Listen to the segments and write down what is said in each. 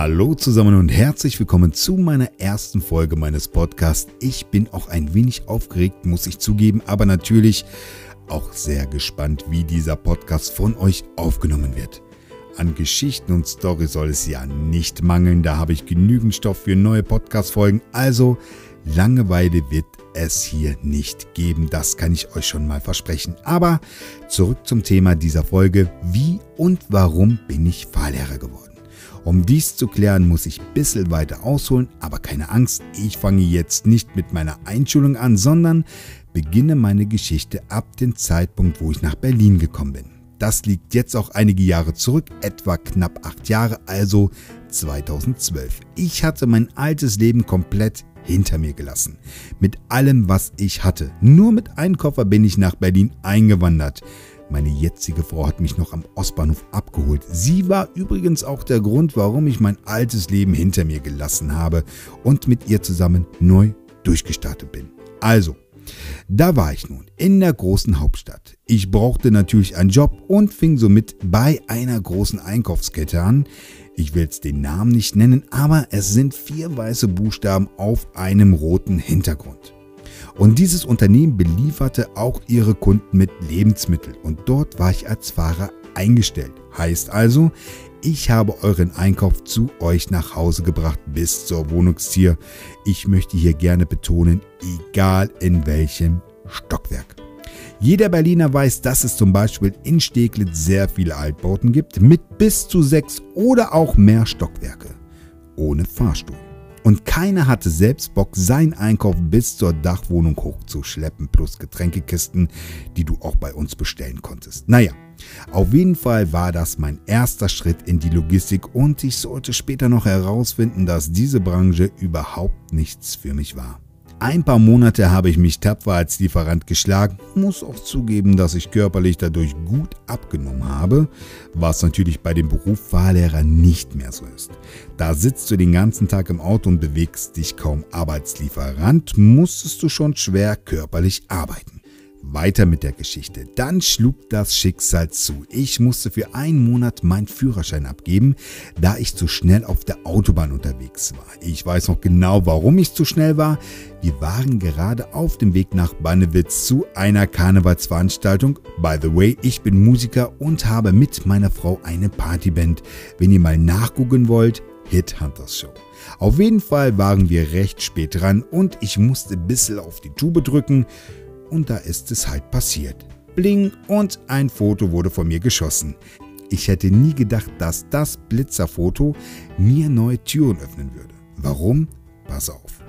Hallo zusammen und herzlich willkommen zu meiner ersten Folge meines Podcasts. Ich bin auch ein wenig aufgeregt, muss ich zugeben, aber natürlich auch sehr gespannt, wie dieser Podcast von euch aufgenommen wird. An Geschichten und Story soll es ja nicht mangeln, da habe ich genügend Stoff für neue Podcast-Folgen, also Langeweile wird es hier nicht geben, das kann ich euch schon mal versprechen. Aber zurück zum Thema dieser Folge, wie und warum bin ich Fahrlehrer geworden? Um dies zu klären, muss ich ein bisschen weiter ausholen, aber keine Angst, ich fange jetzt nicht mit meiner Einschulung an, sondern beginne meine Geschichte ab dem Zeitpunkt, wo ich nach Berlin gekommen bin. Das liegt jetzt auch einige Jahre zurück, etwa knapp acht Jahre, also 2012. Ich hatte mein altes Leben komplett hinter mir gelassen. Mit allem, was ich hatte. Nur mit einem Koffer bin ich nach Berlin eingewandert. Meine jetzige Frau hat mich noch am Ostbahnhof abgeholt. Sie war übrigens auch der Grund, warum ich mein altes Leben hinter mir gelassen habe und mit ihr zusammen neu durchgestartet bin. Also, da war ich nun in der großen Hauptstadt. Ich brauchte natürlich einen Job und fing somit bei einer großen Einkaufskette an. Ich will jetzt den Namen nicht nennen, aber es sind vier weiße Buchstaben auf einem roten Hintergrund. Und dieses Unternehmen belieferte auch ihre Kunden mit Lebensmitteln und dort war ich als Fahrer eingestellt. Heißt also, ich habe euren Einkauf zu euch nach Hause gebracht bis zur Wohnungstür. Ich möchte hier gerne betonen, egal in welchem Stockwerk. Jeder Berliner weiß, dass es zum Beispiel in Steglitz sehr viele Altbauten gibt mit bis zu sechs oder auch mehr Stockwerke. Ohne Fahrstuhl. Und keiner hatte selbst Bock, seinen Einkauf bis zur Dachwohnung hochzuschleppen, plus Getränkekisten, die du auch bei uns bestellen konntest. Naja, auf jeden Fall war das mein erster Schritt in die Logistik und ich sollte später noch herausfinden, dass diese Branche überhaupt nichts für mich war. Ein paar Monate habe ich mich tapfer als Lieferant geschlagen, muss auch zugeben, dass ich körperlich dadurch gut abgenommen habe, was natürlich bei dem Beruf Fahrlehrer nicht mehr so ist. Da sitzt du den ganzen Tag im Auto und bewegst dich kaum. Aber als Lieferant musstest du schon schwer körperlich arbeiten. Weiter mit der Geschichte. Dann schlug das Schicksal zu. Ich musste für einen Monat meinen Führerschein abgeben, da ich zu schnell auf der Autobahn unterwegs war. Ich weiß noch genau, warum ich zu schnell war. Wir waren gerade auf dem Weg nach Bannewitz zu einer Karnevalsveranstaltung. By the way, ich bin Musiker und habe mit meiner Frau eine Partyband. Wenn ihr mal nachgucken wollt, Hit Hunters Show. Auf jeden Fall waren wir recht spät dran und ich musste ein bisschen auf die Tube drücken und da ist es halt passiert. Bling und ein Foto wurde von mir geschossen. Ich hätte nie gedacht, dass das Blitzerfoto mir neue Türen öffnen würde. Warum? Pass auf.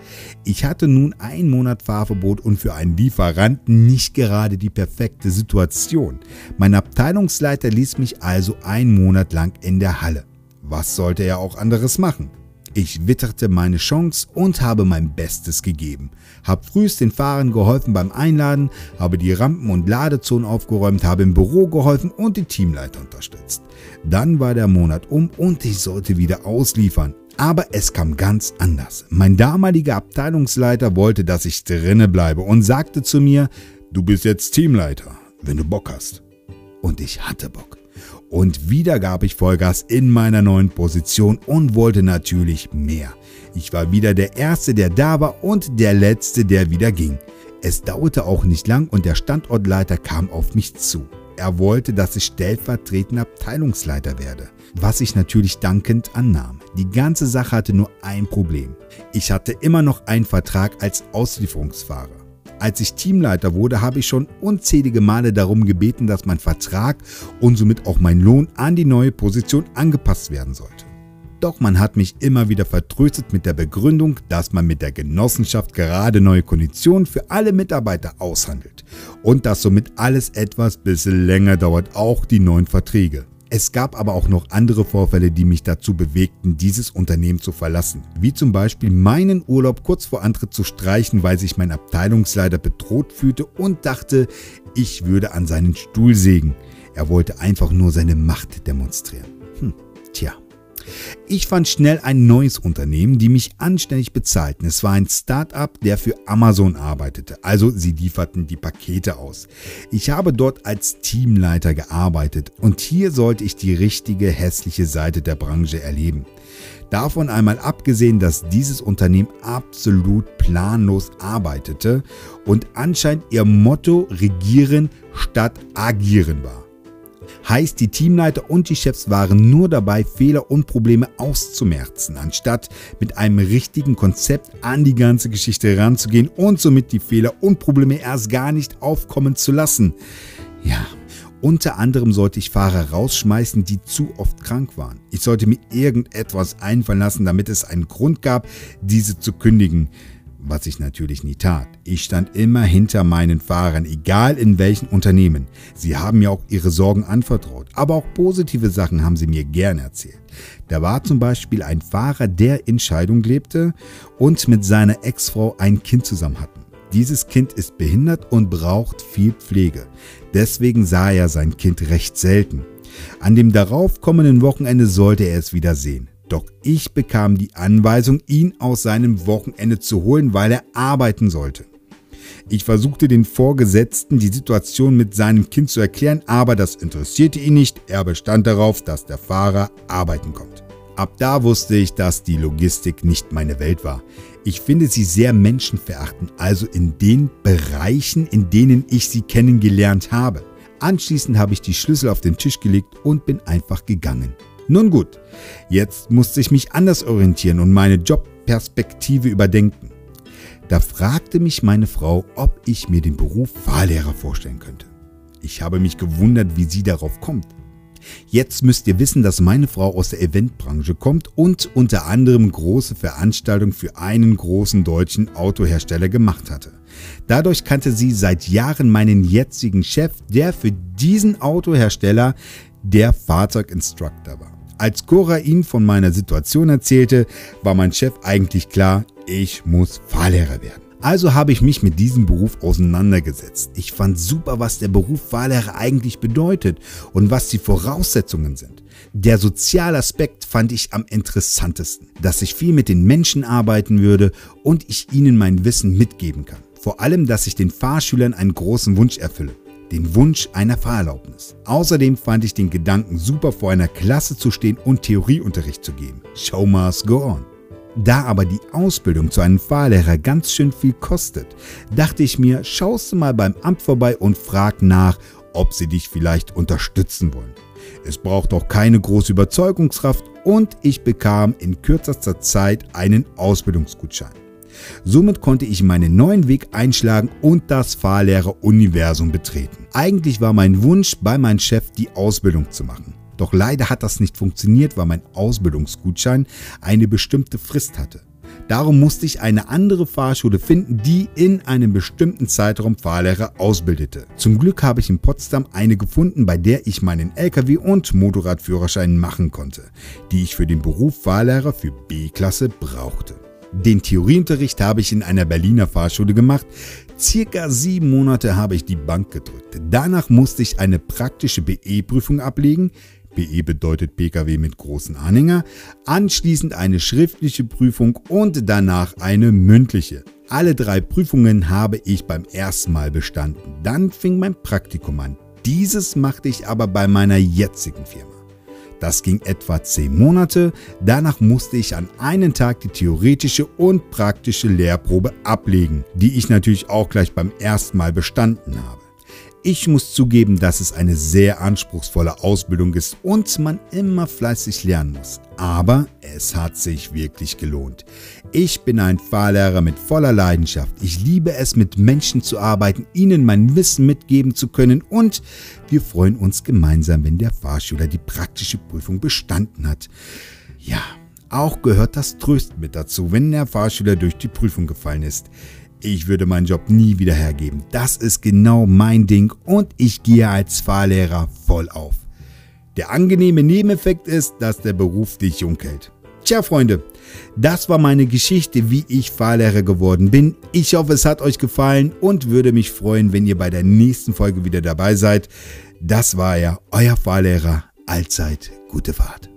Ich hatte nun einen Monat Fahrverbot und für einen Lieferanten nicht gerade die perfekte Situation. Mein Abteilungsleiter ließ mich also einen Monat lang in der Halle. Was sollte er auch anderes machen? Ich witterte meine Chance und habe mein Bestes gegeben. Hab frühst den Fahrern geholfen beim Einladen, habe die Rampen und Ladezonen aufgeräumt, habe im Büro geholfen und die Teamleiter unterstützt. Dann war der Monat um und ich sollte wieder ausliefern. Aber es kam ganz anders. Mein damaliger Abteilungsleiter wollte, dass ich drinne bleibe und sagte zu mir, du bist jetzt Teamleiter, wenn du Bock hast. Und ich hatte Bock. Und wieder gab ich Vollgas in meiner neuen Position und wollte natürlich mehr. Ich war wieder der Erste, der da war und der Letzte, der wieder ging. Es dauerte auch nicht lang und der Standortleiter kam auf mich zu. Er wollte, dass ich stellvertretender Abteilungsleiter werde, was ich natürlich dankend annahm. Die ganze Sache hatte nur ein Problem. Ich hatte immer noch einen Vertrag als Auslieferungsfahrer. Als ich Teamleiter wurde, habe ich schon unzählige Male darum gebeten, dass mein Vertrag und somit auch mein Lohn an die neue Position angepasst werden sollte. Doch man hat mich immer wieder vertröstet mit der Begründung, dass man mit der Genossenschaft gerade neue Konditionen für alle Mitarbeiter aushandelt und dass somit alles etwas bisschen länger dauert, auch die neuen Verträge. Es gab aber auch noch andere Vorfälle, die mich dazu bewegten, dieses Unternehmen zu verlassen. Wie zum Beispiel meinen Urlaub kurz vor Antritt zu streichen, weil sich mein Abteilungsleiter bedroht fühlte und dachte, ich würde an seinen Stuhl sägen. Er wollte einfach nur seine Macht demonstrieren. Hm, tja. Ich fand schnell ein neues Unternehmen, die mich anständig bezahlten. Es war ein Start-up, der für Amazon arbeitete, also sie lieferten die Pakete aus. Ich habe dort als Teamleiter gearbeitet und hier sollte ich die richtige hässliche Seite der Branche erleben. Davon einmal abgesehen, dass dieses Unternehmen absolut planlos arbeitete und anscheinend ihr Motto regieren statt agieren war. Heißt, die Teamleiter und die Chefs waren nur dabei, Fehler und Probleme auszumerzen, anstatt mit einem richtigen Konzept an die ganze Geschichte heranzugehen und somit die Fehler und Probleme erst gar nicht aufkommen zu lassen. Ja, unter anderem sollte ich Fahrer rausschmeißen, die zu oft krank waren. Ich sollte mir irgendetwas einfallen lassen, damit es einen Grund gab, diese zu kündigen. Was ich natürlich nie tat. Ich stand immer hinter meinen Fahrern, egal in welchen Unternehmen. Sie haben mir auch ihre Sorgen anvertraut, aber auch positive Sachen haben sie mir gern erzählt. Da war zum Beispiel ein Fahrer, der in Scheidung lebte und mit seiner Ex-Frau ein Kind zusammen hatten. Dieses Kind ist behindert und braucht viel Pflege. Deswegen sah er sein Kind recht selten. An dem darauf kommenden Wochenende sollte er es wieder sehen. Doch ich bekam die Anweisung, ihn aus seinem Wochenende zu holen, weil er arbeiten sollte. Ich versuchte den Vorgesetzten die Situation mit seinem Kind zu erklären, aber das interessierte ihn nicht. Er bestand darauf, dass der Fahrer arbeiten kommt. Ab da wusste ich, dass die Logistik nicht meine Welt war. Ich finde sie sehr menschenverachtend, also in den Bereichen, in denen ich sie kennengelernt habe. Anschließend habe ich die Schlüssel auf den Tisch gelegt und bin einfach gegangen. Nun gut, jetzt musste ich mich anders orientieren und meine Jobperspektive überdenken. Da fragte mich meine Frau, ob ich mir den Beruf Fahrlehrer vorstellen könnte. Ich habe mich gewundert, wie sie darauf kommt. Jetzt müsst ihr wissen, dass meine Frau aus der Eventbranche kommt und unter anderem große Veranstaltungen für einen großen deutschen Autohersteller gemacht hatte. Dadurch kannte sie seit Jahren meinen jetzigen Chef, der für diesen Autohersteller der Fahrzeuginstructor war. Als Cora ihm von meiner Situation erzählte, war mein Chef eigentlich klar, ich muss Fahrlehrer werden. Also habe ich mich mit diesem Beruf auseinandergesetzt. Ich fand super, was der Beruf Fahrlehrer eigentlich bedeutet und was die Voraussetzungen sind. Der soziale Aspekt fand ich am interessantesten, dass ich viel mit den Menschen arbeiten würde und ich ihnen mein Wissen mitgeben kann. Vor allem, dass ich den Fahrschülern einen großen Wunsch erfülle den Wunsch einer Fahrerlaubnis. Außerdem fand ich den Gedanken super, vor einer Klasse zu stehen und Theorieunterricht zu geben. Show must go on. Da aber die Ausbildung zu einem Fahrlehrer ganz schön viel kostet, dachte ich mir, schaust du mal beim Amt vorbei und frag nach, ob sie dich vielleicht unterstützen wollen. Es braucht auch keine große Überzeugungskraft und ich bekam in kürzester Zeit einen Ausbildungsgutschein. Somit konnte ich meinen neuen Weg einschlagen und das Fahrlehrer-Universum betreten. Eigentlich war mein Wunsch, bei meinem Chef die Ausbildung zu machen. Doch leider hat das nicht funktioniert, weil mein Ausbildungsgutschein eine bestimmte Frist hatte. Darum musste ich eine andere Fahrschule finden, die in einem bestimmten Zeitraum Fahrlehrer ausbildete. Zum Glück habe ich in Potsdam eine gefunden, bei der ich meinen Lkw- und Motorradführerschein machen konnte, die ich für den Beruf Fahrlehrer für B-Klasse brauchte. Den Theorieunterricht habe ich in einer Berliner Fahrschule gemacht. Circa sieben Monate habe ich die Bank gedrückt. Danach musste ich eine praktische BE-Prüfung ablegen. BE bedeutet Pkw mit großen Anhänger. Anschließend eine schriftliche Prüfung und danach eine mündliche. Alle drei Prüfungen habe ich beim ersten Mal bestanden. Dann fing mein Praktikum an. Dieses machte ich aber bei meiner jetzigen Firma. Das ging etwa 10 Monate. Danach musste ich an einen Tag die theoretische und praktische Lehrprobe ablegen, die ich natürlich auch gleich beim ersten Mal bestanden habe. Ich muss zugeben, dass es eine sehr anspruchsvolle Ausbildung ist und man immer fleißig lernen muss. Aber es hat sich wirklich gelohnt. Ich bin ein Fahrlehrer mit voller Leidenschaft. Ich liebe es, mit Menschen zu arbeiten, ihnen mein Wissen mitgeben zu können und wir freuen uns gemeinsam, wenn der Fahrschüler die praktische Prüfung bestanden hat. Ja, auch gehört das Trösten mit dazu, wenn der Fahrschüler durch die Prüfung gefallen ist. Ich würde meinen Job nie wieder hergeben. Das ist genau mein Ding und ich gehe als Fahrlehrer voll auf. Der angenehme Nebeneffekt ist, dass der Beruf dich jung hält. Tja, Freunde, das war meine Geschichte, wie ich Fahrlehrer geworden bin. Ich hoffe, es hat euch gefallen und würde mich freuen, wenn ihr bei der nächsten Folge wieder dabei seid. Das war ja euer Fahrlehrer. Allzeit gute Fahrt.